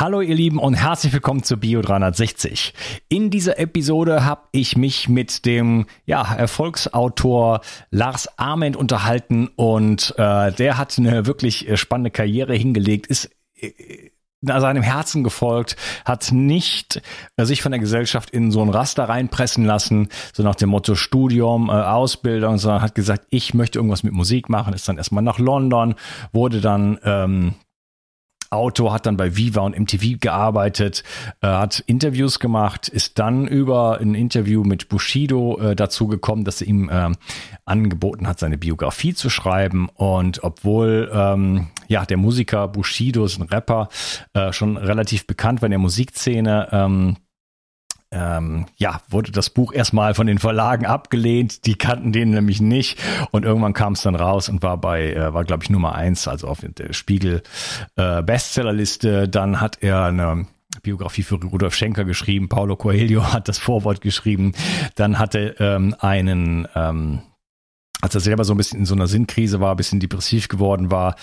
Hallo ihr Lieben und herzlich willkommen zu Bio 360. In dieser Episode habe ich mich mit dem ja, Erfolgsautor Lars Ament unterhalten und äh, der hat eine wirklich äh, spannende Karriere hingelegt, ist äh, seinem Herzen gefolgt, hat nicht äh, sich von der Gesellschaft in so ein Raster reinpressen lassen, so nach dem Motto Studium, äh, Ausbildung, sondern hat gesagt, ich möchte irgendwas mit Musik machen, ist dann erstmal nach London, wurde dann ähm, Autor, hat dann bei Viva und MTV gearbeitet, äh, hat Interviews gemacht, ist dann über ein Interview mit Bushido äh, dazu gekommen, dass er ihm äh, angeboten hat, seine Biografie zu schreiben. Und obwohl ähm, ja der Musiker Bushido ist ein Rapper, äh, schon relativ bekannt war in der Musikszene, ähm, ähm, ja, wurde das Buch erstmal von den Verlagen abgelehnt. Die kannten den nämlich nicht. Und irgendwann kam es dann raus und war bei, äh, war glaube ich Nummer eins, also auf der Spiegel äh, Bestsellerliste. Dann hat er eine Biografie für Rudolf Schenker geschrieben. Paulo Coelho hat das Vorwort geschrieben. Dann hatte ähm, einen ähm, als er selber so ein bisschen in so einer Sinnkrise war, ein bisschen depressiv geworden war,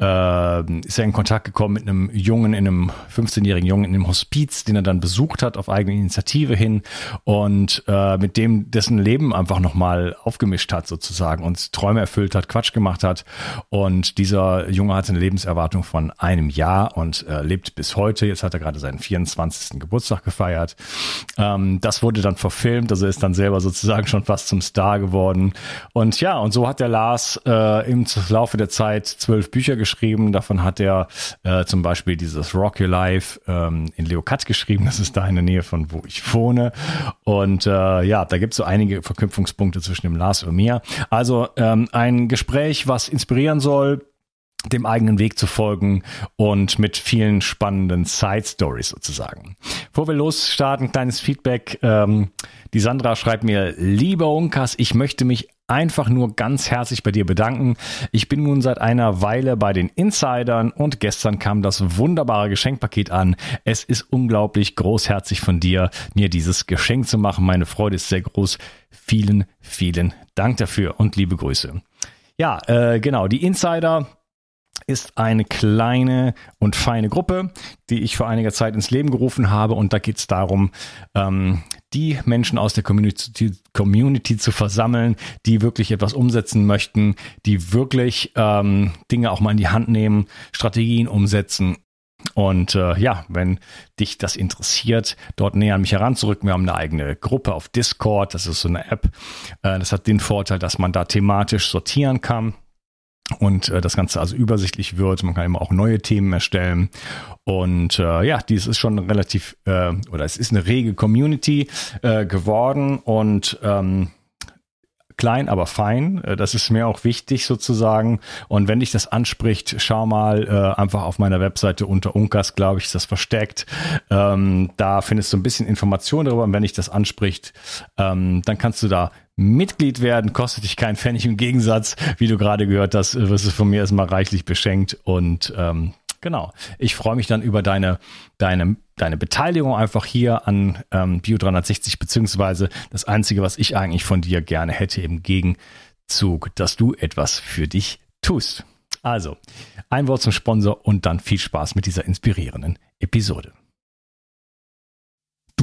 äh, ist er in Kontakt gekommen mit einem Jungen, in einem 15-jährigen Jungen in einem Hospiz, den er dann besucht hat auf eigene Initiative hin und äh, mit dem dessen Leben einfach nochmal aufgemischt hat sozusagen und Träume erfüllt hat, Quatsch gemacht hat und dieser Junge hatte eine Lebenserwartung von einem Jahr und äh, lebt bis heute. Jetzt hat er gerade seinen 24. Geburtstag gefeiert. Ähm, das wurde dann verfilmt, also ist dann selber sozusagen schon fast zum Star geworden und ja, und so hat der Lars äh, im Laufe der Zeit zwölf Bücher geschrieben. Davon hat er äh, zum Beispiel dieses Rock Your Life ähm, in Leokat geschrieben. Das ist da in der Nähe von wo ich wohne. Und äh, ja, da gibt es so einige Verknüpfungspunkte zwischen dem Lars und mir. Also ähm, ein Gespräch, was inspirieren soll, dem eigenen Weg zu folgen und mit vielen spannenden Side Stories sozusagen. Bevor wir losstarten, kleines Feedback. Ähm, die Sandra schreibt mir, lieber Unkas, ich möchte mich einfach nur ganz herzlich bei dir bedanken. Ich bin nun seit einer Weile bei den Insidern und gestern kam das wunderbare Geschenkpaket an. Es ist unglaublich großherzig von dir, mir dieses Geschenk zu machen. Meine Freude ist sehr groß. Vielen, vielen Dank dafür und liebe Grüße. Ja, äh, genau, die Insider ist eine kleine und feine Gruppe, die ich vor einiger Zeit ins Leben gerufen habe. Und da geht es darum, ähm, die Menschen aus der Community, Community, zu versammeln, die wirklich etwas umsetzen möchten, die wirklich ähm, Dinge auch mal in die Hand nehmen, Strategien umsetzen. Und äh, ja, wenn dich das interessiert, dort näher an mich heranzurücken. Wir haben eine eigene Gruppe auf Discord, das ist so eine App. Äh, das hat den Vorteil, dass man da thematisch sortieren kann und äh, das Ganze also übersichtlich wird. Man kann immer auch neue Themen erstellen. Und äh, ja, dies ist schon relativ, äh, oder es ist eine rege Community äh, geworden und ähm, klein, aber fein. Äh, das ist mir auch wichtig sozusagen. Und wenn dich das anspricht, schau mal äh, einfach auf meiner Webseite unter Unkas, glaube ich, ist das versteckt. Ähm, da findest du ein bisschen Informationen darüber. Und wenn dich das anspricht, ähm, dann kannst du da Mitglied werden, kostet dich kein Pfennig. Im Gegensatz, wie du gerade gehört hast, wirst du von mir erstmal reichlich beschenkt. Und ähm, genau, ich freue mich dann über deine, deine, deine Beteiligung einfach hier an ähm, Bio 360, beziehungsweise das Einzige, was ich eigentlich von dir gerne hätte im Gegenzug, dass du etwas für dich tust. Also, ein Wort zum Sponsor und dann viel Spaß mit dieser inspirierenden Episode.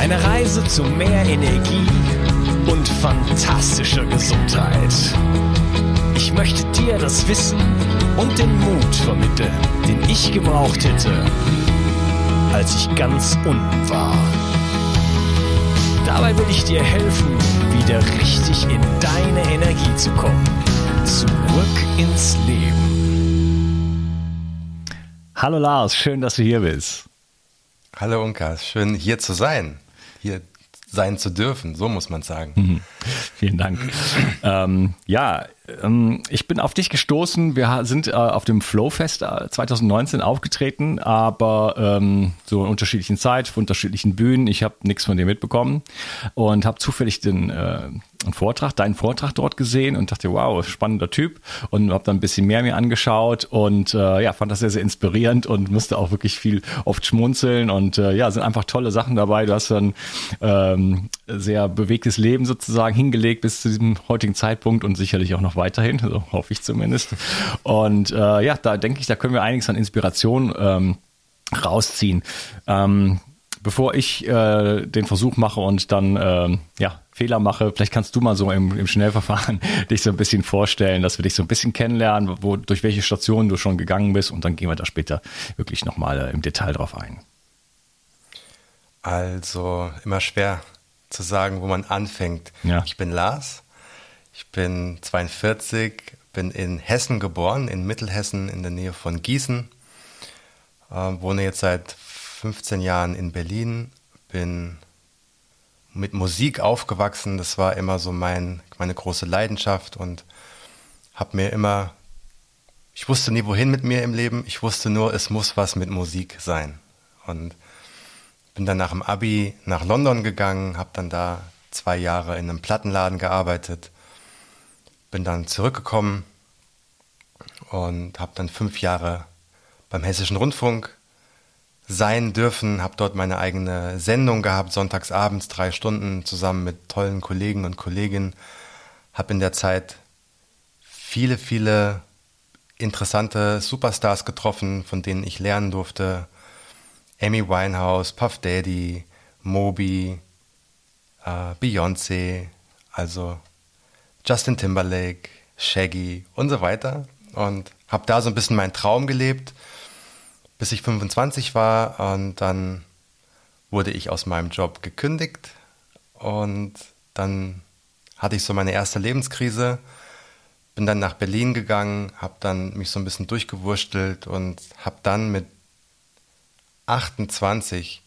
eine Reise zu mehr Energie und fantastischer Gesundheit. Ich möchte dir das Wissen und den Mut vermitteln, den ich gebraucht hätte, als ich ganz unten war. Dabei will ich dir helfen, wieder richtig in deine Energie zu kommen. Zurück ins Leben. Hallo Lars, schön, dass du hier bist. Hallo Unkas, schön hier zu sein hier sein zu dürfen, so muss man sagen. Mhm. Vielen Dank. ähm, ja, ähm, ich bin auf dich gestoßen. Wir sind äh, auf dem Flowfest 2019 äh, aufgetreten, aber ähm, so in unterschiedlichen Zeit, auf unterschiedlichen Bühnen. Ich habe nichts von dir mitbekommen und habe zufällig den äh, einen Vortrag, deinen Vortrag dort gesehen und dachte, wow, spannender Typ und habe dann ein bisschen mehr mir angeschaut und äh, ja, fand das sehr, sehr inspirierend und musste auch wirklich viel oft schmunzeln und äh, ja, sind einfach tolle Sachen dabei. Du hast dann ähm, sehr bewegtes Leben sozusagen hingelegt bis zu diesem heutigen Zeitpunkt und sicherlich auch noch weiterhin, so hoffe ich zumindest. Und äh, ja, da denke ich, da können wir einiges an Inspiration ähm, rausziehen. Ähm, bevor ich äh, den Versuch mache und dann äh, ja, Fehler mache, vielleicht kannst du mal so im, im Schnellverfahren dich so ein bisschen vorstellen, dass wir dich so ein bisschen kennenlernen, wo, durch welche Stationen du schon gegangen bist und dann gehen wir da später wirklich nochmal äh, im Detail drauf ein. Also immer schwer zu sagen, wo man anfängt. Ja. Ich bin Lars, ich bin 42, bin in Hessen geboren, in Mittelhessen in der Nähe von Gießen, äh, wohne jetzt seit 15 Jahren in Berlin, bin mit Musik aufgewachsen, das war immer so mein, meine große Leidenschaft und habe mir immer, ich wusste nie wohin mit mir im Leben, ich wusste nur, es muss was mit Musik sein. Und bin dann nach dem Abi nach London gegangen, habe dann da zwei Jahre in einem Plattenladen gearbeitet, bin dann zurückgekommen und habe dann fünf Jahre beim Hessischen Rundfunk sein dürfen, habe dort meine eigene Sendung gehabt, sonntags abends drei Stunden zusammen mit tollen Kollegen und Kolleginnen, habe in der Zeit viele, viele interessante Superstars getroffen, von denen ich lernen durfte, Amy Winehouse, Puff Daddy, Moby, äh, Beyoncé, also Justin Timberlake, Shaggy und so weiter. Und habe da so ein bisschen meinen Traum gelebt, bis ich 25 war. Und dann wurde ich aus meinem Job gekündigt. Und dann hatte ich so meine erste Lebenskrise. Bin dann nach Berlin gegangen, habe dann mich so ein bisschen durchgewurstelt und habe dann mit 28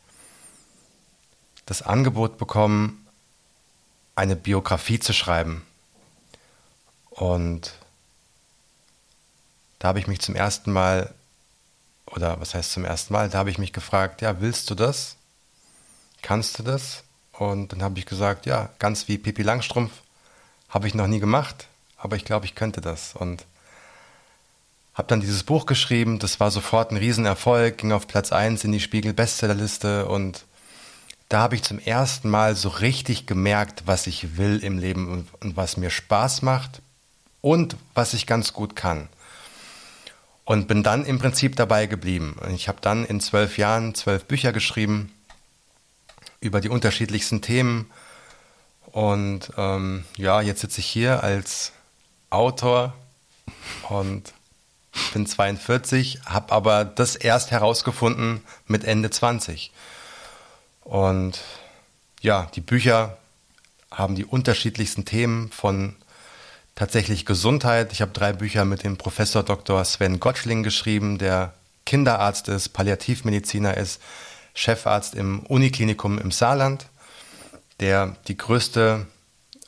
das Angebot bekommen, eine Biografie zu schreiben. Und da habe ich mich zum ersten Mal, oder was heißt zum ersten Mal, da habe ich mich gefragt, ja, willst du das? Kannst du das? Und dann habe ich gesagt, ja, ganz wie Pippi Langstrumpf habe ich noch nie gemacht, aber ich glaube, ich könnte das. Und habe dann dieses Buch geschrieben, das war sofort ein Riesenerfolg, ging auf Platz 1 in die Spiegel-Bestsellerliste und da habe ich zum ersten Mal so richtig gemerkt, was ich will im Leben und, und was mir Spaß macht und was ich ganz gut kann. Und bin dann im Prinzip dabei geblieben. Ich habe dann in zwölf Jahren zwölf Bücher geschrieben über die unterschiedlichsten Themen. Und ähm, ja, jetzt sitze ich hier als Autor und bin 42, habe aber das erst herausgefunden mit Ende 20. Und ja, die Bücher haben die unterschiedlichsten Themen von tatsächlich Gesundheit. Ich habe drei Bücher mit dem Professor Dr. Sven Gottschling geschrieben, der Kinderarzt ist, Palliativmediziner ist, Chefarzt im Uniklinikum im Saarland. der die größte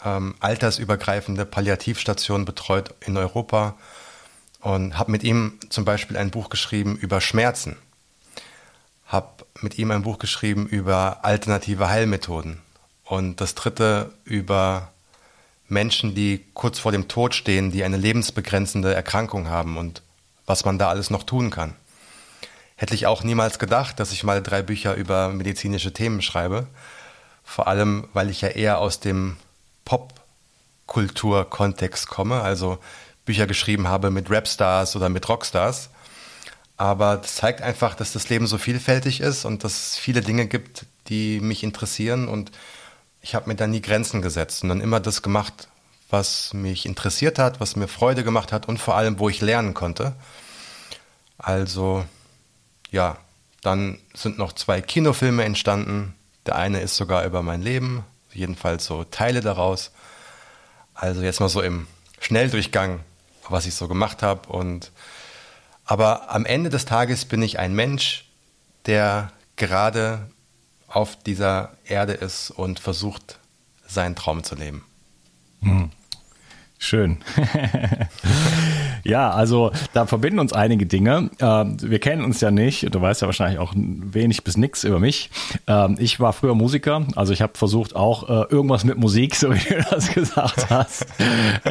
ähm, altersübergreifende Palliativstation betreut in Europa und habe mit ihm zum Beispiel ein Buch geschrieben über Schmerzen, habe mit ihm ein Buch geschrieben über alternative Heilmethoden und das dritte über Menschen, die kurz vor dem Tod stehen, die eine lebensbegrenzende Erkrankung haben und was man da alles noch tun kann. Hätte ich auch niemals gedacht, dass ich mal drei Bücher über medizinische Themen schreibe. Vor allem, weil ich ja eher aus dem Popkultur-Kontext komme, also Bücher geschrieben habe mit Rapstars oder mit Rockstars. Aber das zeigt einfach, dass das Leben so vielfältig ist und dass es viele Dinge gibt, die mich interessieren. Und ich habe mir da nie Grenzen gesetzt dann immer das gemacht, was mich interessiert hat, was mir Freude gemacht hat und vor allem, wo ich lernen konnte. Also, ja, dann sind noch zwei Kinofilme entstanden. Der eine ist sogar über mein Leben, jedenfalls so Teile daraus. Also jetzt mal so im Schnelldurchgang, was ich so gemacht habe. Und aber am Ende des Tages bin ich ein Mensch, der gerade auf dieser Erde ist und versucht, seinen Traum zu leben. Hm. Schön. ja, also da verbinden uns einige Dinge. Ähm, wir kennen uns ja nicht. Du weißt ja wahrscheinlich auch wenig bis nichts über mich. Ähm, ich war früher Musiker, also ich habe versucht auch äh, irgendwas mit Musik, so wie du das gesagt hast.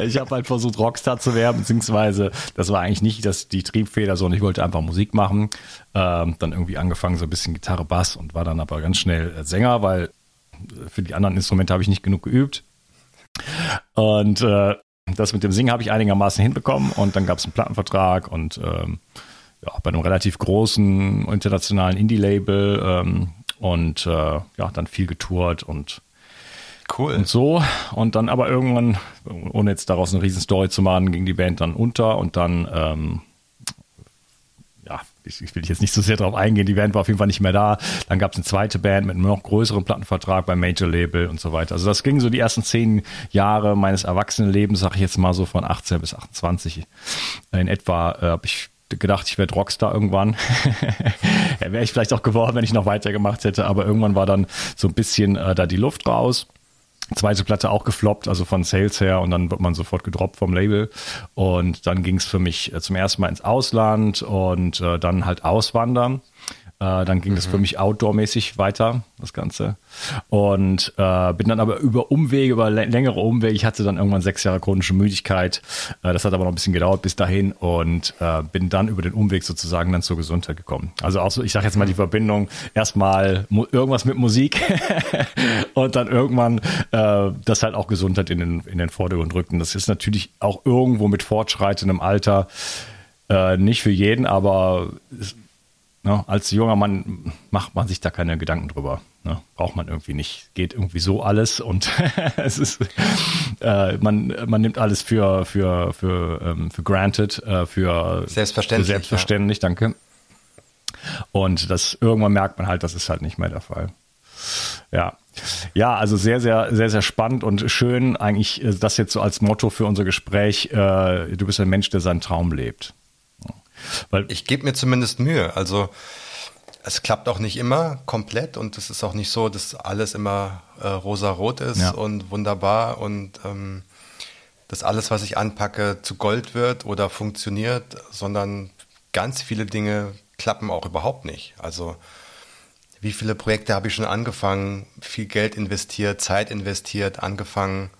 ich habe halt versucht Rockstar zu werden, beziehungsweise das war eigentlich nicht das, die Triebfeder, sondern ich wollte einfach Musik machen. Ähm, dann irgendwie angefangen so ein bisschen Gitarre, Bass und war dann aber ganz schnell äh, Sänger, weil für die anderen Instrumente habe ich nicht genug geübt. Und äh, das mit dem Singen habe ich einigermaßen hinbekommen und dann gab es einen Plattenvertrag und ähm, ja, bei einem relativ großen internationalen Indie-Label ähm, und äh, ja, dann viel getourt und Cool. Und so. Und dann aber irgendwann, ohne jetzt daraus eine Riesenstory zu machen, ging die Band dann unter und dann ähm, ich, ich, will jetzt nicht so sehr darauf eingehen, die Band war auf jeden Fall nicht mehr da. Dann gab es eine zweite Band mit einem noch größeren Plattenvertrag beim Major Label und so weiter. Also das ging so die ersten zehn Jahre meines Erwachsenenlebens, sag ich jetzt mal so von 18 bis 28 in etwa, äh, habe ich gedacht, ich werde Rockstar irgendwann. ja, Wäre ich vielleicht auch geworden, wenn ich noch weitergemacht hätte, aber irgendwann war dann so ein bisschen äh, da die Luft raus. Zweite Platte auch gefloppt, also von Sales her und dann wird man sofort gedroppt vom Label. Und dann ging es für mich äh, zum ersten Mal ins Ausland und äh, dann halt auswandern. Äh, dann ging mhm. das für mich outdoor-mäßig weiter, das Ganze. Und äh, bin dann aber über Umwege, über längere Umwege, ich hatte dann irgendwann sechs Jahre chronische Müdigkeit. Äh, das hat aber noch ein bisschen gedauert bis dahin und äh, bin dann über den Umweg sozusagen dann zur Gesundheit gekommen. Also auch so, ich sage jetzt mal die Verbindung, erstmal irgendwas mit Musik und dann irgendwann äh, das halt auch Gesundheit in den, in den Vordergrund rückten. Das ist natürlich auch irgendwo mit fortschreitendem Alter äh, nicht für jeden, aber Ne? Als junger Mann macht man sich da keine Gedanken drüber. Ne? Braucht man irgendwie nicht. Geht irgendwie so alles und es ist, äh, man, man nimmt alles für, für, für, ähm, für granted, äh, für selbstverständlich. Für selbstverständlich, ja. danke. Und das irgendwann merkt man halt, das ist halt nicht mehr der Fall. Ja. Ja, also sehr, sehr, sehr, sehr spannend und schön eigentlich äh, das jetzt so als Motto für unser Gespräch. Äh, du bist ein Mensch, der seinen Traum lebt. Weil ich gebe mir zumindest Mühe. Also es klappt auch nicht immer komplett und es ist auch nicht so, dass alles immer äh, rosa-rot ist ja. und wunderbar und ähm, dass alles, was ich anpacke, zu Gold wird oder funktioniert, sondern ganz viele Dinge klappen auch überhaupt nicht. Also wie viele Projekte habe ich schon angefangen, viel Geld investiert, Zeit investiert, angefangen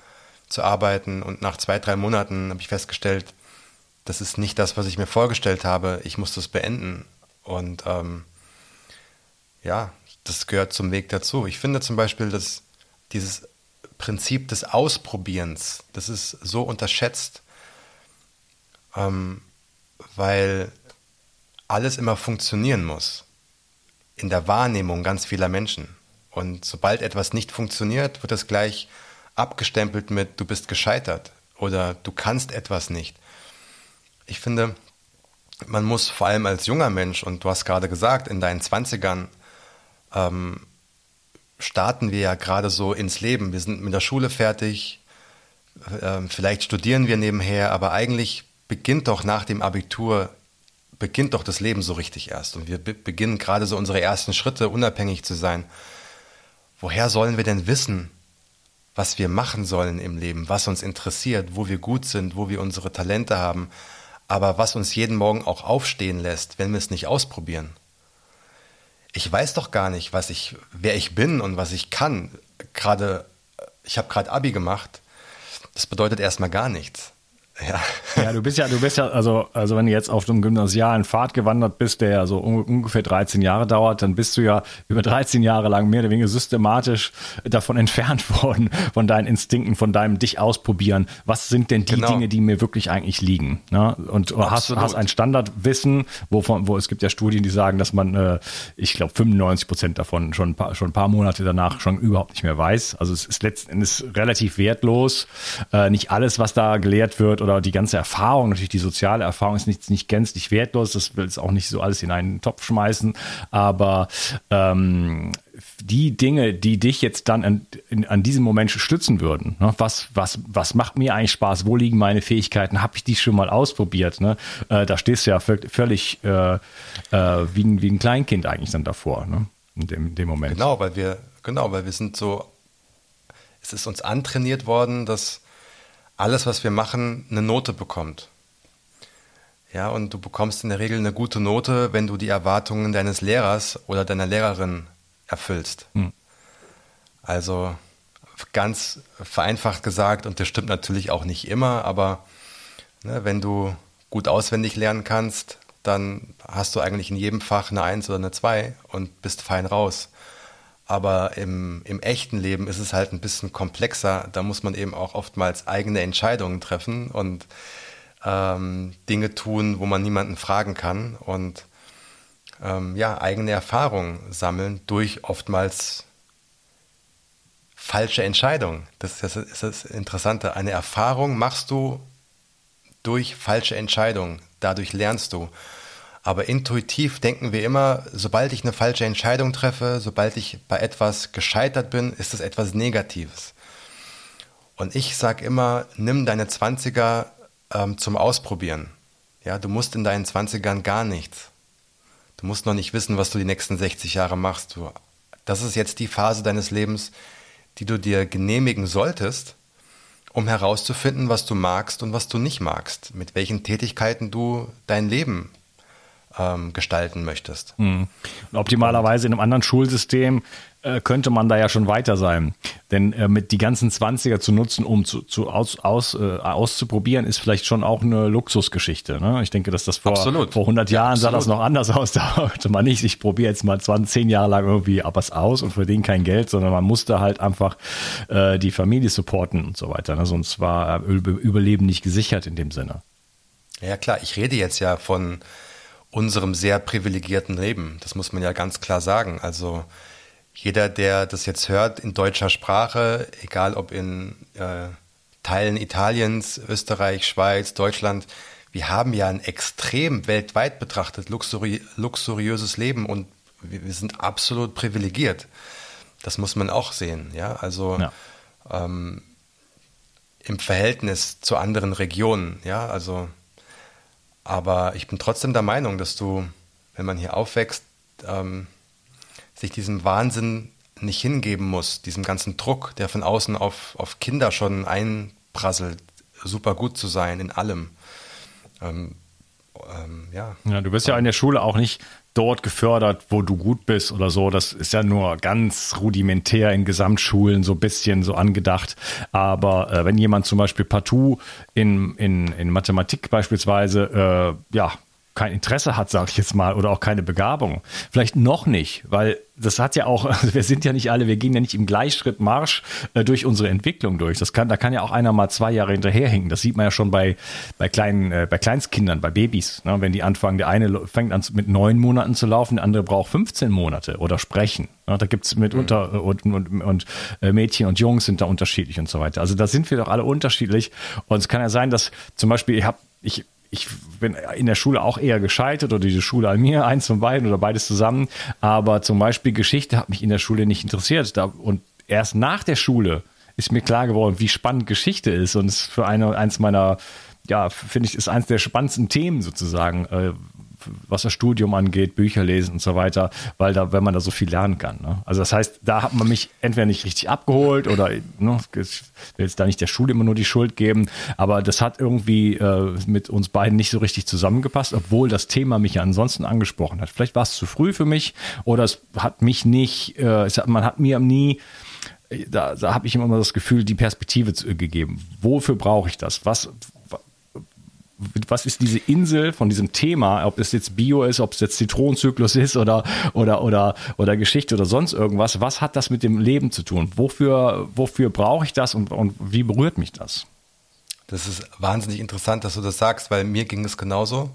zu arbeiten und nach zwei, drei Monaten habe ich festgestellt, das ist nicht das, was ich mir vorgestellt habe. Ich muss das beenden. Und ähm, ja, das gehört zum Weg dazu. Ich finde zum Beispiel, dass dieses Prinzip des Ausprobierens, das ist so unterschätzt, ähm, weil alles immer funktionieren muss. In der Wahrnehmung ganz vieler Menschen. Und sobald etwas nicht funktioniert, wird es gleich abgestempelt mit, du bist gescheitert oder du kannst etwas nicht ich finde, man muss vor allem als junger Mensch, und du hast gerade gesagt, in deinen Zwanzigern ähm, starten wir ja gerade so ins Leben. Wir sind mit der Schule fertig, ähm, vielleicht studieren wir nebenher, aber eigentlich beginnt doch nach dem Abitur, beginnt doch das Leben so richtig erst. Und wir be beginnen gerade so unsere ersten Schritte, unabhängig zu sein. Woher sollen wir denn wissen, was wir machen sollen im Leben, was uns interessiert, wo wir gut sind, wo wir unsere Talente haben, aber was uns jeden Morgen auch aufstehen lässt, wenn wir es nicht ausprobieren. Ich weiß doch gar nicht, was ich, wer ich bin und was ich kann. Gerade, ich habe gerade Abi gemacht. Das bedeutet erstmal gar nichts. Ja. ja, du bist ja, du bist ja, also, also wenn du jetzt auf einem gymnasialen Pfad gewandert bist, der ja so ungefähr 13 Jahre dauert, dann bist du ja über 13 Jahre lang mehr oder weniger systematisch davon entfernt worden, von deinen Instinkten, von deinem dich ausprobieren. Was sind denn die genau. Dinge, die mir wirklich eigentlich liegen? Ne? Und hast, hast ein Standardwissen, wovon, wo es gibt ja Studien, die sagen, dass man, äh, ich glaube, 95 Prozent davon schon ein, paar, schon ein paar Monate danach schon überhaupt nicht mehr weiß. Also es ist letzten Endes relativ wertlos. Äh, nicht alles, was da gelehrt wird oder die ganze Erfahrung, natürlich die soziale Erfahrung ist nicht, nicht gänzlich wertlos, das will es auch nicht so alles in einen Topf schmeißen, aber ähm, die Dinge, die dich jetzt dann an, in, an diesem Moment stützen würden, ne? was, was, was macht mir eigentlich Spaß, wo liegen meine Fähigkeiten, habe ich die schon mal ausprobiert, ne? Äh, da stehst du ja völlig äh, äh, wie, ein, wie ein Kleinkind eigentlich dann davor, ne? in, dem, dem Moment. Genau, weil wir, genau, weil wir sind so, es ist uns antrainiert worden, dass alles, was wir machen, eine Note bekommt. Ja, und du bekommst in der Regel eine gute Note, wenn du die Erwartungen deines Lehrers oder deiner Lehrerin erfüllst. Hm. Also ganz vereinfacht gesagt, und das stimmt natürlich auch nicht immer, aber ne, wenn du gut auswendig lernen kannst, dann hast du eigentlich in jedem Fach eine Eins oder eine Zwei und bist fein raus. Aber im, im echten Leben ist es halt ein bisschen komplexer. Da muss man eben auch oftmals eigene Entscheidungen treffen und ähm, Dinge tun, wo man niemanden fragen kann und ähm, ja, eigene Erfahrungen sammeln durch oftmals falsche Entscheidungen. Das, das ist das Interessante. Eine Erfahrung machst du durch falsche Entscheidungen. Dadurch lernst du. Aber intuitiv denken wir immer, sobald ich eine falsche Entscheidung treffe, sobald ich bei etwas gescheitert bin, ist es etwas Negatives. Und ich sage immer, nimm deine 20er ähm, zum Ausprobieren. Ja, du musst in deinen 20ern gar nichts. Du musst noch nicht wissen, was du die nächsten 60 Jahre machst. Du, das ist jetzt die Phase deines Lebens, die du dir genehmigen solltest, um herauszufinden, was du magst und was du nicht magst, mit welchen Tätigkeiten du dein Leben ähm, gestalten möchtest. Mhm. Optimalerweise in einem anderen Schulsystem äh, könnte man da ja schon weiter sein. Denn äh, mit die ganzen 20er zu nutzen, um zu, zu aus, aus, äh, auszuprobieren, ist vielleicht schon auch eine Luxusgeschichte. Ne? Ich denke, dass das vor, vor 100 Jahren ja, sah das noch anders aus. Da wollte man nicht, ich probiere jetzt mal 20, 10 Jahre lang irgendwie was aus und verdiene kein Geld, sondern man musste halt einfach äh, die Familie supporten und so weiter. Ne? Sonst war Überleben nicht gesichert in dem Sinne. Ja klar, ich rede jetzt ja von unserem sehr privilegierten Leben. Das muss man ja ganz klar sagen. Also jeder, der das jetzt hört in deutscher Sprache, egal ob in äh, Teilen Italiens, Österreich, Schweiz, Deutschland, wir haben ja ein extrem weltweit betrachtet luxuri luxuriöses Leben und wir, sind absolut privilegiert. Das muss man auch sehen. Ja, also ja. Ähm, im Verhältnis zu anderen Regionen. Ja, also aber ich bin trotzdem der Meinung, dass du, wenn man hier aufwächst, ähm, sich diesem Wahnsinn nicht hingeben muss, diesem ganzen Druck, der von außen auf, auf Kinder schon einprasselt, super gut zu sein in allem. Ähm, ähm, ja. ja. Du wirst ja in der Schule auch nicht dort gefördert, wo du gut bist oder so. Das ist ja nur ganz rudimentär in Gesamtschulen so ein bisschen so angedacht. Aber äh, wenn jemand zum Beispiel partout in, in, in Mathematik beispielsweise äh, ja kein Interesse hat, sage ich jetzt mal, oder auch keine Begabung. Vielleicht noch nicht, weil das hat ja auch, also wir sind ja nicht alle, wir gehen ja nicht im Gleichschritt Marsch äh, durch unsere Entwicklung durch. Das kann, da kann ja auch einer mal zwei Jahre hinterherhinken. Das sieht man ja schon bei, bei kleinen, äh, bei Kleinstkindern, bei Babys. Ne? Wenn die anfangen, der eine fängt an mit neun Monaten zu laufen, der andere braucht 15 Monate oder sprechen. Ne? Da gibt's mitunter mhm. und, und, und äh, Mädchen und Jungs sind da unterschiedlich und so weiter. Also da sind wir doch alle unterschiedlich. Und es kann ja sein, dass zum Beispiel, ich habe ich ich bin in der Schule auch eher gescheitert oder die Schule an mir, eins von beiden oder beides zusammen. Aber zum Beispiel Geschichte hat mich in der Schule nicht interessiert. und erst nach der Schule ist mir klar geworden, wie spannend Geschichte ist. Und es ist für eine, eins meiner, ja, finde ich, ist eins der spannendsten Themen sozusagen. Äh, was das Studium angeht, Bücher lesen und so weiter, weil da, wenn man da so viel lernen kann. Ne? Also das heißt, da hat man mich entweder nicht richtig abgeholt oder ne, ich will jetzt da nicht der Schule immer nur die Schuld geben, aber das hat irgendwie äh, mit uns beiden nicht so richtig zusammengepasst, obwohl das Thema mich ja ansonsten angesprochen hat. Vielleicht war es zu früh für mich oder es hat mich nicht, äh, hat, man hat mir nie da, da habe ich immer das Gefühl, die Perspektive zu, gegeben. Wofür brauche ich das? Was, was ist diese Insel von diesem Thema, ob es jetzt Bio ist, ob es jetzt Zitronenzyklus ist oder, oder, oder, oder Geschichte oder sonst irgendwas, was hat das mit dem Leben zu tun? Wofür, wofür brauche ich das und, und wie berührt mich das? Das ist wahnsinnig interessant, dass du das sagst, weil mir ging es genauso.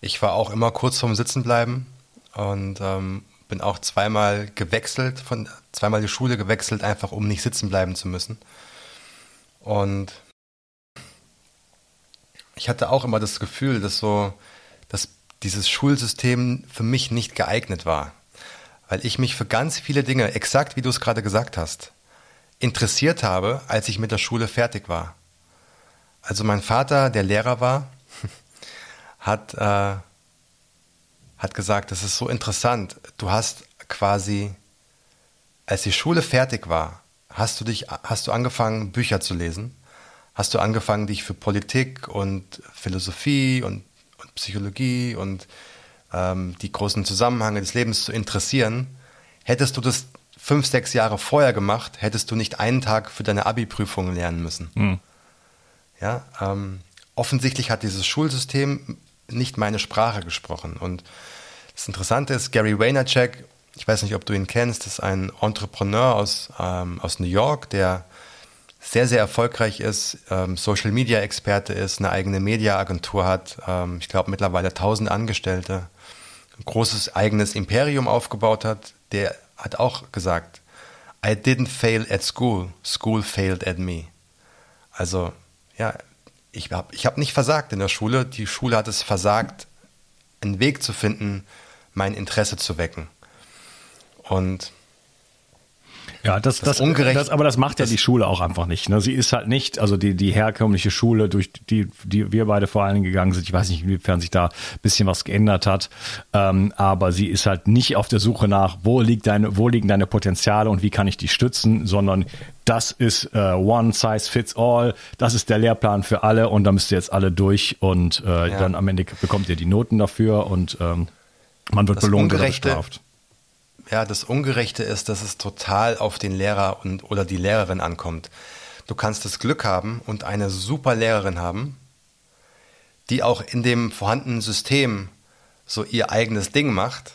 Ich war auch immer kurz vorm Sitzenbleiben und ähm, bin auch zweimal gewechselt, von zweimal die Schule gewechselt, einfach um nicht sitzen bleiben zu müssen. Und ich hatte auch immer das Gefühl, dass so, dass dieses Schulsystem für mich nicht geeignet war. Weil ich mich für ganz viele Dinge, exakt wie du es gerade gesagt hast, interessiert habe, als ich mit der Schule fertig war. Also mein Vater, der Lehrer war, hat, äh, hat gesagt, das ist so interessant. Du hast quasi, als die Schule fertig war, hast du dich, hast du angefangen, Bücher zu lesen hast du angefangen, dich für Politik und Philosophie und, und Psychologie und ähm, die großen Zusammenhänge des Lebens zu interessieren. Hättest du das fünf, sechs Jahre vorher gemacht, hättest du nicht einen Tag für deine Abi-Prüfung lernen müssen. Mhm. Ja, ähm, offensichtlich hat dieses Schulsystem nicht meine Sprache gesprochen. Und das Interessante ist, Gary Vaynerchuk, ich weiß nicht, ob du ihn kennst, ist ein Entrepreneur aus, ähm, aus New York, der sehr, sehr erfolgreich ist, ähm, Social Media Experte ist, eine eigene Media-Agentur hat, ähm, ich glaube mittlerweile 1000 Angestellte, ein großes eigenes Imperium aufgebaut hat, der hat auch gesagt, I didn't fail at school, school failed at me. Also, ja, ich habe ich hab nicht versagt in der Schule, die Schule hat es versagt, einen Weg zu finden, mein Interesse zu wecken. Und ja, das, das, das, das, aber das macht ja die Schule auch einfach nicht. Ne? Sie ist halt nicht, also die, die herkömmliche Schule, durch die, die wir beide vor allen gegangen sind, ich weiß nicht, inwiefern sich da ein bisschen was geändert hat, ähm, aber sie ist halt nicht auf der Suche nach, wo liegt deine, wo liegen deine Potenziale und wie kann ich die stützen, sondern das ist äh, one size fits all, das ist der Lehrplan für alle und da müsst ihr jetzt alle durch und äh, ja. dann am Ende bekommt ihr die Noten dafür und ähm, man wird belohnt oder bestraft ja, das Ungerechte ist, dass es total auf den Lehrer und, oder die Lehrerin ankommt. Du kannst das Glück haben und eine super Lehrerin haben, die auch in dem vorhandenen System so ihr eigenes Ding macht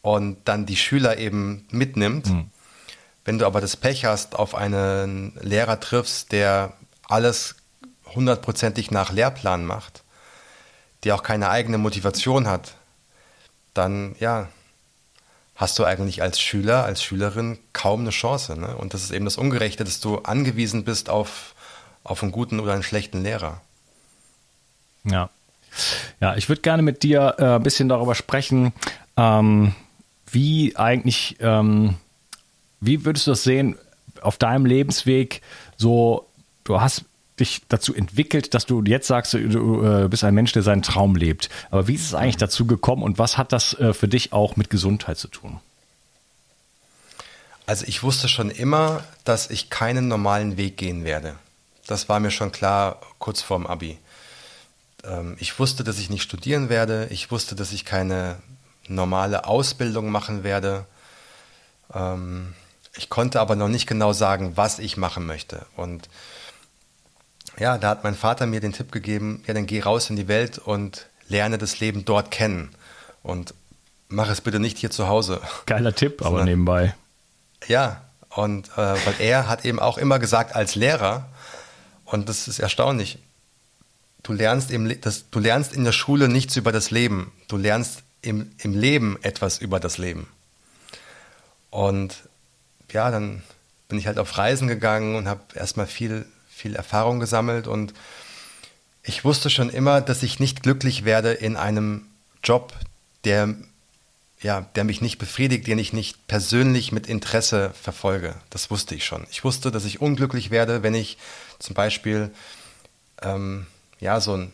und dann die Schüler eben mitnimmt. Mhm. Wenn du aber das Pech hast, auf einen Lehrer triffst, der alles hundertprozentig nach Lehrplan macht, die auch keine eigene Motivation hat, dann ja, hast du eigentlich als Schüler, als Schülerin kaum eine Chance. Ne? Und das ist eben das Ungerechte, dass du angewiesen bist auf, auf einen guten oder einen schlechten Lehrer. Ja. Ja, ich würde gerne mit dir äh, ein bisschen darüber sprechen, ähm, wie eigentlich, ähm, wie würdest du das sehen auf deinem Lebensweg? So, du hast dich dazu entwickelt, dass du jetzt sagst, du äh, bist ein Mensch, der seinen Traum lebt. Aber wie ist es eigentlich dazu gekommen und was hat das äh, für dich auch mit Gesundheit zu tun? Also ich wusste schon immer, dass ich keinen normalen Weg gehen werde. Das war mir schon klar kurz vorm Abi. Ähm, ich wusste, dass ich nicht studieren werde. Ich wusste, dass ich keine normale Ausbildung machen werde. Ähm, ich konnte aber noch nicht genau sagen, was ich machen möchte. Und ja, da hat mein Vater mir den Tipp gegeben, ja, dann geh raus in die Welt und lerne das Leben dort kennen. Und mach es bitte nicht hier zu Hause. Geiler Tipp, aber nebenbei. Ja, und äh, weil er hat eben auch immer gesagt, als Lehrer, und das ist erstaunlich, du lernst, im, das, du lernst in der Schule nichts über das Leben, du lernst im, im Leben etwas über das Leben. Und ja, dann bin ich halt auf Reisen gegangen und habe erstmal viel viel Erfahrung gesammelt und ich wusste schon immer, dass ich nicht glücklich werde in einem Job, der, ja, der mich nicht befriedigt, den ich nicht persönlich mit Interesse verfolge. Das wusste ich schon. Ich wusste, dass ich unglücklich werde, wenn ich zum Beispiel ähm, ja, so einen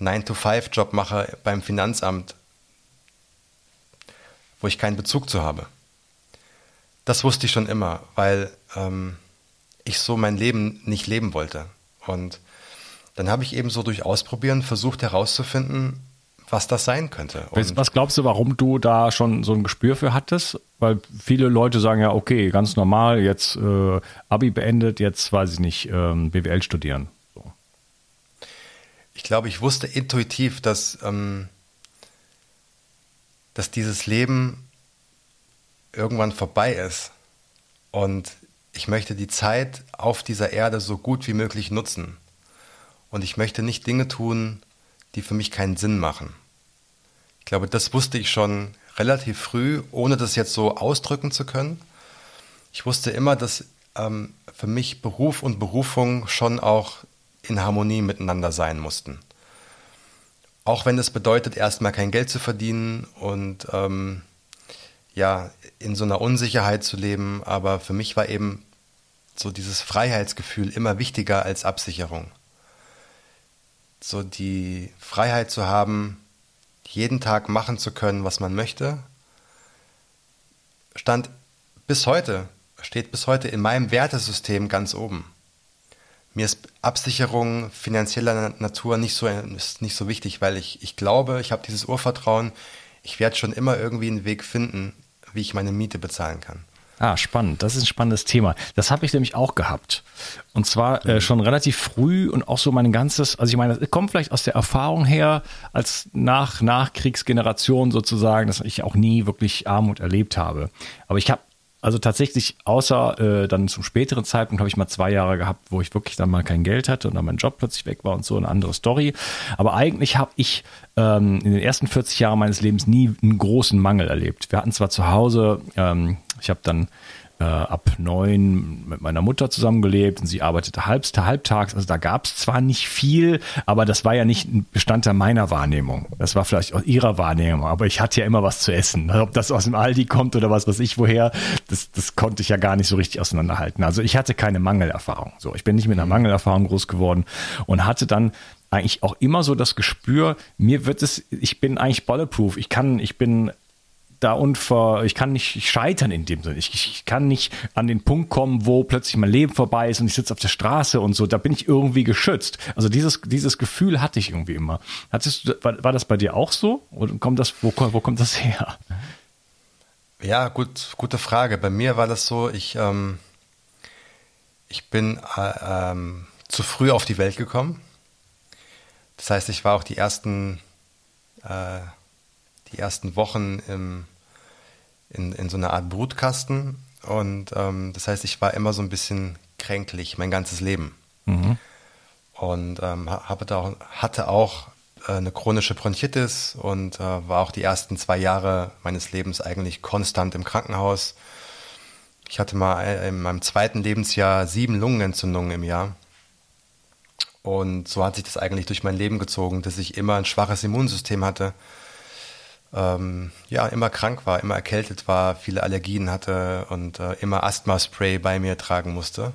9-to-5-Job mache beim Finanzamt wo ich keinen Bezug zu habe. Das wusste ich schon immer, weil ähm, ich so mein Leben nicht leben wollte. Und dann habe ich eben so durch Ausprobieren versucht herauszufinden, was das sein könnte. Und was glaubst du, warum du da schon so ein Gespür für hattest? Weil viele Leute sagen ja, okay, ganz normal, jetzt äh, Abi beendet, jetzt weiß ich nicht, ähm, BWL studieren. So. Ich glaube, ich wusste intuitiv, dass, ähm, dass dieses Leben irgendwann vorbei ist. Und ich möchte die Zeit auf dieser Erde so gut wie möglich nutzen. Und ich möchte nicht Dinge tun, die für mich keinen Sinn machen. Ich glaube, das wusste ich schon relativ früh, ohne das jetzt so ausdrücken zu können. Ich wusste immer, dass ähm, für mich Beruf und Berufung schon auch in Harmonie miteinander sein mussten. Auch wenn es bedeutet, erstmal kein Geld zu verdienen und ähm, ja, in so einer Unsicherheit zu leben, aber für mich war eben so dieses Freiheitsgefühl immer wichtiger als Absicherung. So die Freiheit zu haben, jeden Tag machen zu können, was man möchte, stand bis heute, steht bis heute in meinem Wertesystem ganz oben. Mir ist Absicherung finanzieller Natur nicht so, ist nicht so wichtig, weil ich, ich glaube, ich habe dieses Urvertrauen, ich werde schon immer irgendwie einen Weg finden, wie ich meine Miete bezahlen kann. Ah, spannend. Das ist ein spannendes Thema. Das habe ich nämlich auch gehabt. Und zwar äh, mhm. schon relativ früh und auch so mein ganzes, also ich meine, das kommt vielleicht aus der Erfahrung her, als nach Nachkriegsgeneration sozusagen, dass ich auch nie wirklich Armut erlebt habe. Aber ich habe also tatsächlich, außer äh, dann zum späteren Zeitpunkt habe ich mal zwei Jahre gehabt, wo ich wirklich dann mal kein Geld hatte und dann mein Job plötzlich weg war und so eine andere Story. Aber eigentlich habe ich ähm, in den ersten 40 Jahren meines Lebens nie einen großen Mangel erlebt. Wir hatten zwar zu Hause, ähm, ich habe dann äh, ab neun mit meiner Mutter zusammengelebt und sie arbeitete halbs, halbtags. Also da gab es zwar nicht viel, aber das war ja nicht ein Bestandteil meiner Wahrnehmung. Das war vielleicht auch ihrer Wahrnehmung, aber ich hatte ja immer was zu essen. Ob das aus dem Aldi kommt oder was weiß ich woher, das, das konnte ich ja gar nicht so richtig auseinanderhalten. Also ich hatte keine Mangelerfahrung. So, ich bin nicht mit einer Mangelerfahrung groß geworden und hatte dann eigentlich auch immer so das Gespür, mir wird es, ich bin eigentlich bulletproof. Ich kann, ich bin da unver, ich kann nicht scheitern in dem Sinne. Ich, ich, kann nicht an den Punkt kommen, wo plötzlich mein Leben vorbei ist und ich sitze auf der Straße und so. Da bin ich irgendwie geschützt. Also dieses, dieses Gefühl hatte ich irgendwie immer. Hattest du, war, war das bei dir auch so? Oder kommt das, wo, wo kommt das her? Ja, gut, gute Frage. Bei mir war das so, ich, ähm, ich bin äh, ähm, zu früh auf die Welt gekommen. Das heißt, ich war auch die ersten äh, die ersten Wochen im, in, in so einer Art Brutkasten. Und ähm, das heißt, ich war immer so ein bisschen kränklich mein ganzes Leben. Mhm. Und ähm, auch, hatte auch äh, eine chronische Bronchitis und äh, war auch die ersten zwei Jahre meines Lebens eigentlich konstant im Krankenhaus. Ich hatte mal äh, in meinem zweiten Lebensjahr sieben Lungenentzündungen im Jahr. Und so hat sich das eigentlich durch mein Leben gezogen, dass ich immer ein schwaches Immunsystem hatte ähm, ja, immer krank war, immer erkältet war, viele Allergien hatte und äh, immer Asthma-Spray bei mir tragen musste.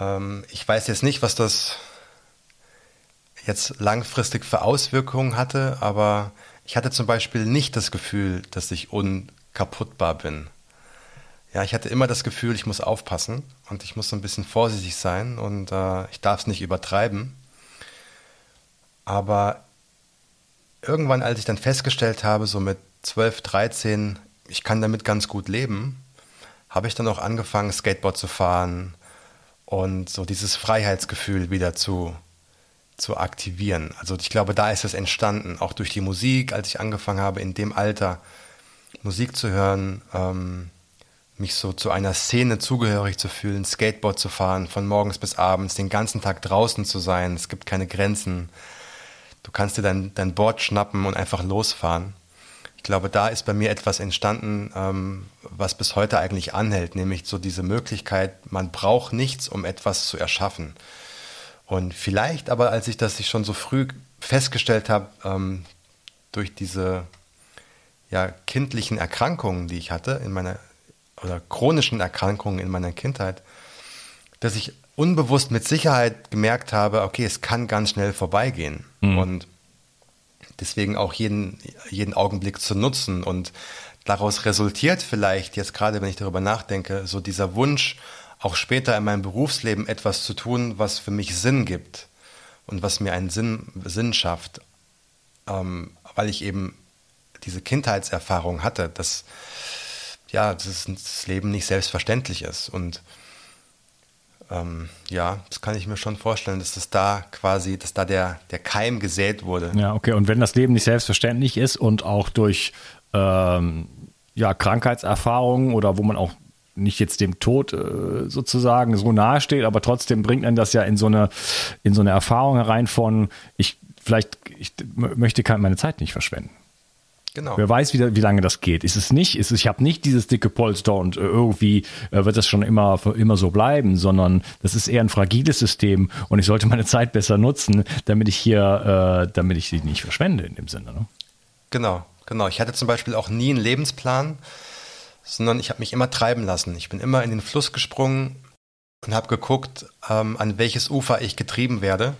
Ähm, ich weiß jetzt nicht, was das jetzt langfristig für Auswirkungen hatte, aber ich hatte zum Beispiel nicht das Gefühl, dass ich unkaputtbar bin. Ja, ich hatte immer das Gefühl, ich muss aufpassen und ich muss so ein bisschen vorsichtig sein und äh, ich darf es nicht übertreiben. Aber irgendwann, als ich dann festgestellt habe, so mit 12, 13, ich kann damit ganz gut leben, habe ich dann auch angefangen, Skateboard zu fahren und so dieses Freiheitsgefühl wieder zu, zu aktivieren. Also ich glaube, da ist es entstanden, auch durch die Musik, als ich angefangen habe, in dem Alter Musik zu hören, ähm, mich so zu einer Szene zugehörig zu fühlen, Skateboard zu fahren, von morgens bis abends, den ganzen Tag draußen zu sein. Es gibt keine Grenzen. Du kannst dir dein, dein Board schnappen und einfach losfahren. Ich glaube, da ist bei mir etwas entstanden, ähm, was bis heute eigentlich anhält, nämlich so diese Möglichkeit, man braucht nichts, um etwas zu erschaffen. Und vielleicht aber, als ich das schon so früh festgestellt habe, ähm, durch diese ja, kindlichen Erkrankungen, die ich hatte in meiner oder chronischen Erkrankungen in meiner Kindheit, dass ich unbewusst mit Sicherheit gemerkt habe, okay, es kann ganz schnell vorbeigehen. Mhm. Und Deswegen auch jeden, jeden Augenblick zu nutzen und daraus resultiert vielleicht jetzt gerade, wenn ich darüber nachdenke, so dieser Wunsch, auch später in meinem Berufsleben etwas zu tun, was für mich Sinn gibt und was mir einen Sinn, Sinn schafft, ähm, weil ich eben diese Kindheitserfahrung hatte, dass ja, dass das Leben nicht selbstverständlich ist. Und ähm, ja, das kann ich mir schon vorstellen, dass das da quasi, dass da der, der Keim gesät wurde. Ja, okay. Und wenn das Leben nicht selbstverständlich ist und auch durch ähm, ja, Krankheitserfahrungen oder wo man auch nicht jetzt dem Tod äh, sozusagen so nahe steht, aber trotzdem bringt man das ja in so eine, in so eine Erfahrung herein von, ich vielleicht, ich möchte meine Zeit nicht verschwenden. Genau. Wer weiß, wie, wie, lange das geht. Ist es nicht, ist es, ich habe nicht dieses dicke Polster und äh, irgendwie äh, wird das schon immer, immer so bleiben, sondern das ist eher ein fragiles System und ich sollte meine Zeit besser nutzen, damit ich hier, äh, damit ich sie nicht verschwende in dem Sinne. Ne? Genau, genau. Ich hatte zum Beispiel auch nie einen Lebensplan sondern ich habe mich immer treiben lassen. Ich bin immer in den Fluss gesprungen und habe geguckt, ähm, an welches Ufer ich getrieben werde.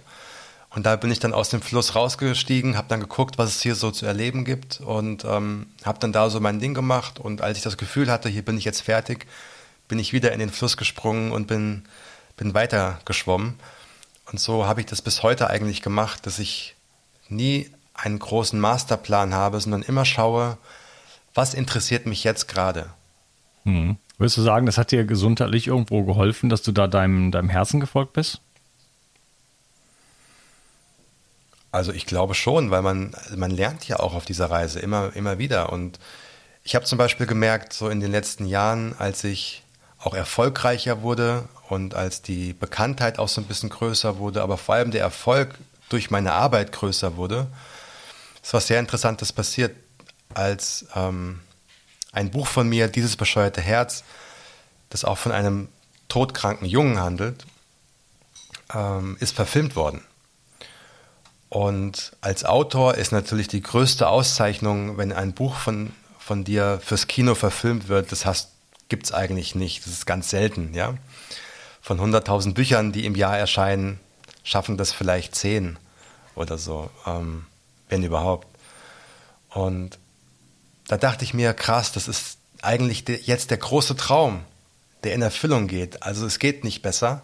Und da bin ich dann aus dem Fluss rausgestiegen, habe dann geguckt, was es hier so zu erleben gibt und ähm, habe dann da so mein Ding gemacht. Und als ich das Gefühl hatte, hier bin ich jetzt fertig, bin ich wieder in den Fluss gesprungen und bin, bin weiter geschwommen. Und so habe ich das bis heute eigentlich gemacht, dass ich nie einen großen Masterplan habe, sondern immer schaue, was interessiert mich jetzt gerade. Mhm. Würdest du sagen, das hat dir gesundheitlich irgendwo geholfen, dass du da deinem, deinem Herzen gefolgt bist? Also ich glaube schon, weil man, man lernt ja auch auf dieser Reise immer, immer wieder. Und ich habe zum Beispiel gemerkt, so in den letzten Jahren, als ich auch erfolgreicher wurde und als die Bekanntheit auch so ein bisschen größer wurde, aber vor allem der Erfolg durch meine Arbeit größer wurde, ist was sehr Interessantes passiert, als ähm, ein Buch von mir, Dieses bescheuerte Herz, das auch von einem todkranken Jungen handelt, ähm, ist verfilmt worden. Und als Autor ist natürlich die größte Auszeichnung, wenn ein Buch von, von dir fürs Kino verfilmt wird, das gibt es eigentlich nicht. Das ist ganz selten, ja. Von 100.000 Büchern, die im Jahr erscheinen, schaffen das vielleicht zehn oder so, ähm, wenn überhaupt. Und da dachte ich mir, krass, das ist eigentlich de, jetzt der große Traum, der in Erfüllung geht. Also es geht nicht besser.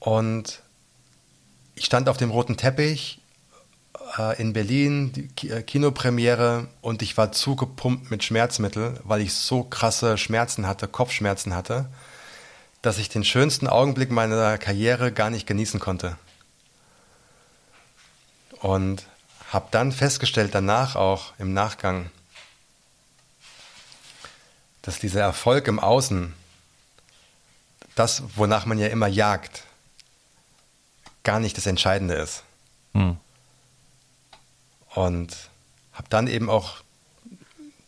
Und ich stand auf dem roten Teppich äh, in Berlin, die äh, Kinopremiere, und ich war zugepumpt mit Schmerzmittel, weil ich so krasse Schmerzen hatte, Kopfschmerzen hatte, dass ich den schönsten Augenblick meiner Karriere gar nicht genießen konnte. Und habe dann festgestellt, danach auch im Nachgang, dass dieser Erfolg im Außen, das, wonach man ja immer jagt, gar nicht das Entscheidende ist. Hm. Und habe dann eben auch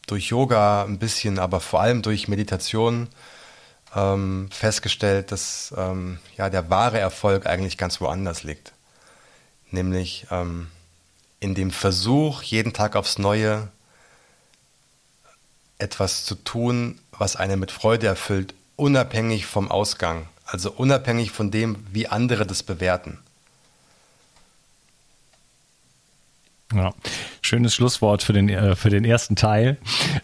durch Yoga ein bisschen, aber vor allem durch Meditation ähm, festgestellt, dass ähm, ja der wahre Erfolg eigentlich ganz woanders liegt. Nämlich ähm, in dem Versuch, jeden Tag aufs Neue etwas zu tun, was einen mit Freude erfüllt, unabhängig vom Ausgang, also unabhängig von dem, wie andere das bewerten. Ja, schönes Schlusswort für den, äh, für den ersten Teil.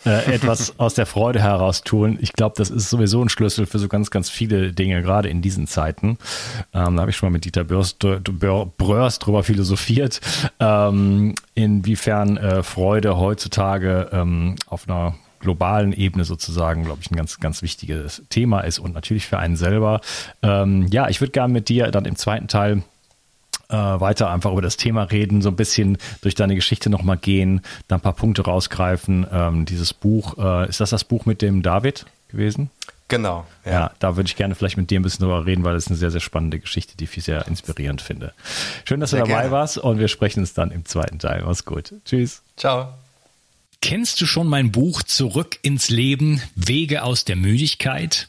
Äh, etwas aus der Freude heraus tun. Ich glaube, das ist sowieso ein Schlüssel für so ganz, ganz viele Dinge, gerade in diesen Zeiten. Ähm, da habe ich schon mal mit Dieter Börs, Bröers drüber philosophiert, ähm, inwiefern äh, Freude heutzutage ähm, auf einer globalen Ebene sozusagen, glaube ich, ein ganz, ganz wichtiges Thema ist und natürlich für einen selber. Ähm, ja, ich würde gerne mit dir dann im zweiten Teil äh, weiter einfach über das Thema reden, so ein bisschen durch deine Geschichte nochmal gehen, da ein paar Punkte rausgreifen. Ähm, dieses Buch, äh, ist das das Buch mit dem David gewesen? Genau. Ja. ja, da würde ich gerne vielleicht mit dir ein bisschen drüber reden, weil es eine sehr, sehr spannende Geschichte, die ich sehr inspirierend finde. Schön, dass sehr du dabei gerne. warst und wir sprechen uns dann im zweiten Teil. Mach's gut. Tschüss. Ciao. Kennst du schon mein Buch Zurück ins Leben, Wege aus der Müdigkeit?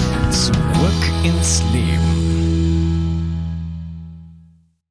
Zurück ins Leben.